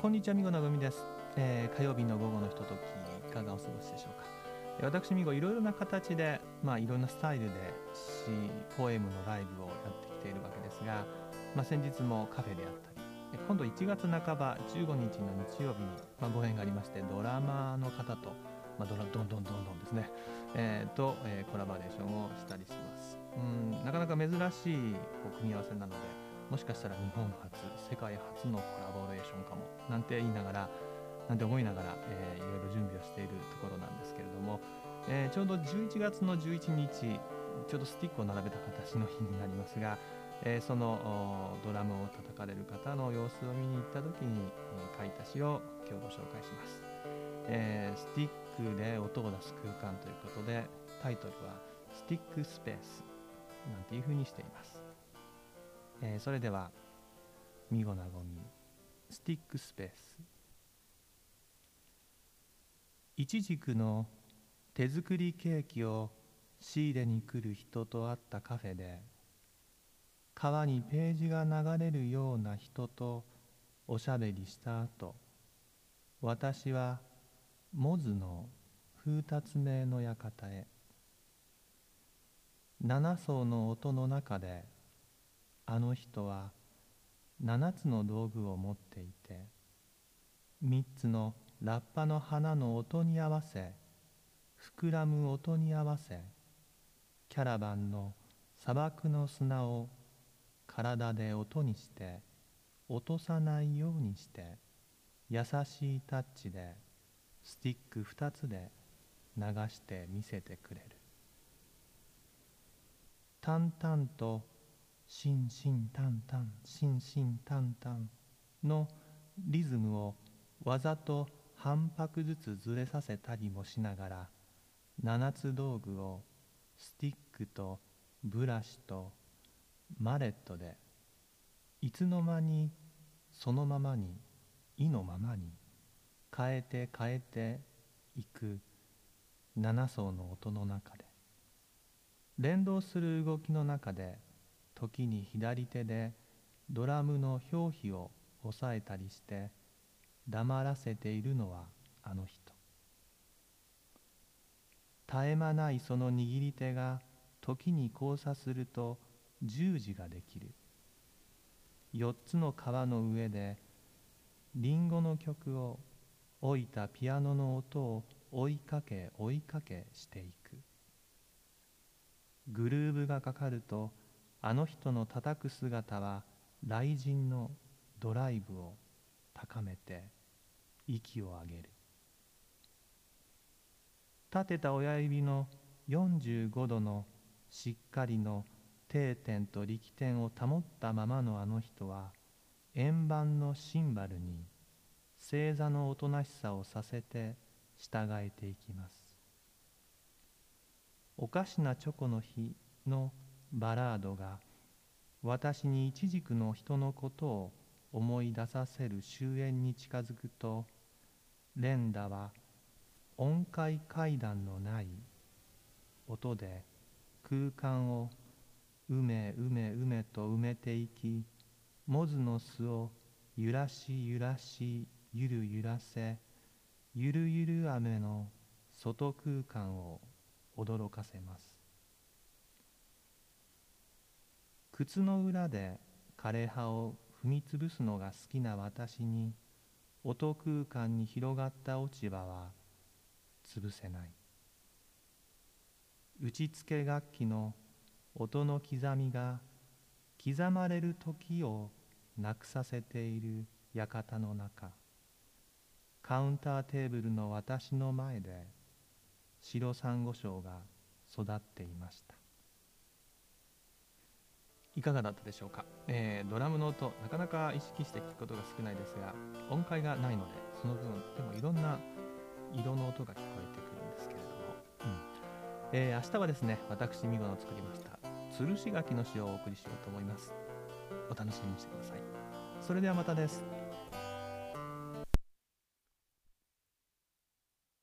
こんにちはみごなぐみです、えー火曜日の午後のひとときいかがお過ごしでしょうか。え私みごいろいろな形でまあいろんなスタイルで詩ポエムのライブをやってきているわけですが、まあ、先日もカフェであったり今度1月半ば15日の日曜日に、まあ、ご縁がありましてドラマーの方と、まあ、ドラどんどんどんどんですね、えーと、えーコラボレーションをしたりします。うんなかなか珍しいこう組み合わせなのでもしかしたら日本初世界初のコラボレーションかもなんて言いながらなんて思いながら、えーいろいろ準備をしているところなんですけれども、えーちょうど11月の11日ちょうどスティックを並べた形の日になりますが、えーそのドラムを叩かれる方の様子を見に行った時に、えー書いた詩を今日ご紹介します、えースティックで音を出す空間ということでタイトルは「スティックスペース」なんていうふうにしています。えーそれでは「みごなごみスティックスペース」いちじくの手作りケーキを仕入れに来る人と会ったカフェで川にページが流れるような人とおしゃべりした後私はモズの風達名の館へ。七層の音の中であの人は七つの道具を持っていて三つのラッパの花の音に合わせ膨らむ音に合わせキャラバンの砂漠の砂を体で音にして落とさないようにして優しいタッチでスティック二つで流して見せてくれる。淡々としんしんたんたんしんしんたんたんのリズムをわざと半拍ずつずれさせたりもしながら七つ道具をスティックとブラシとマレットでいつの間にそのままに意のままに変えて変えていく七層の音の中で。連動する動きの中で時に左手でドラムの表皮を押さえたりして黙らせているのはあの人。絶え間ないその握り手が時に交差すると十字ができる。四つの川の上でリンゴの曲を置いたピアノの音を追いかけ追いかけしていく。グルーブがかかるとあの人の叩く姿は雷神のドライブを高めて息を上げる。立てた親指の45度のしっかりの定点と力点を保ったままのあの人は円盤のシンバルに正座のおとなしさをさせて従えていきます。おかしなチョコの日のバラードが私に一軸の人のことを思い出させる終焉に近づくと連打は音階階段のない音で空間をうめうめうめと埋めていきモズの巣を揺らし揺らしゆる揺らせゆるゆる雨の外空間を驚かせます。靴の裏で枯葉を踏みつぶすのが好きな私に音空間に広がった落ち葉は潰せない。打ちつけ楽器の音の刻みが刻まれる時をなくさせている館の中。カウンターテーブルの私の前で白サンゴ礁が育っていました。いかがだったでしょうか、えードラムの音なかなか意識して聞くことが少ないですが音階がないのでその分でもいろんな色の音が聞こえてくるんですけれども、うん。えー明日はですね私見事作りました吊るし柿の詩をお送りしようと思います。お楽しみにしてください。それではまたです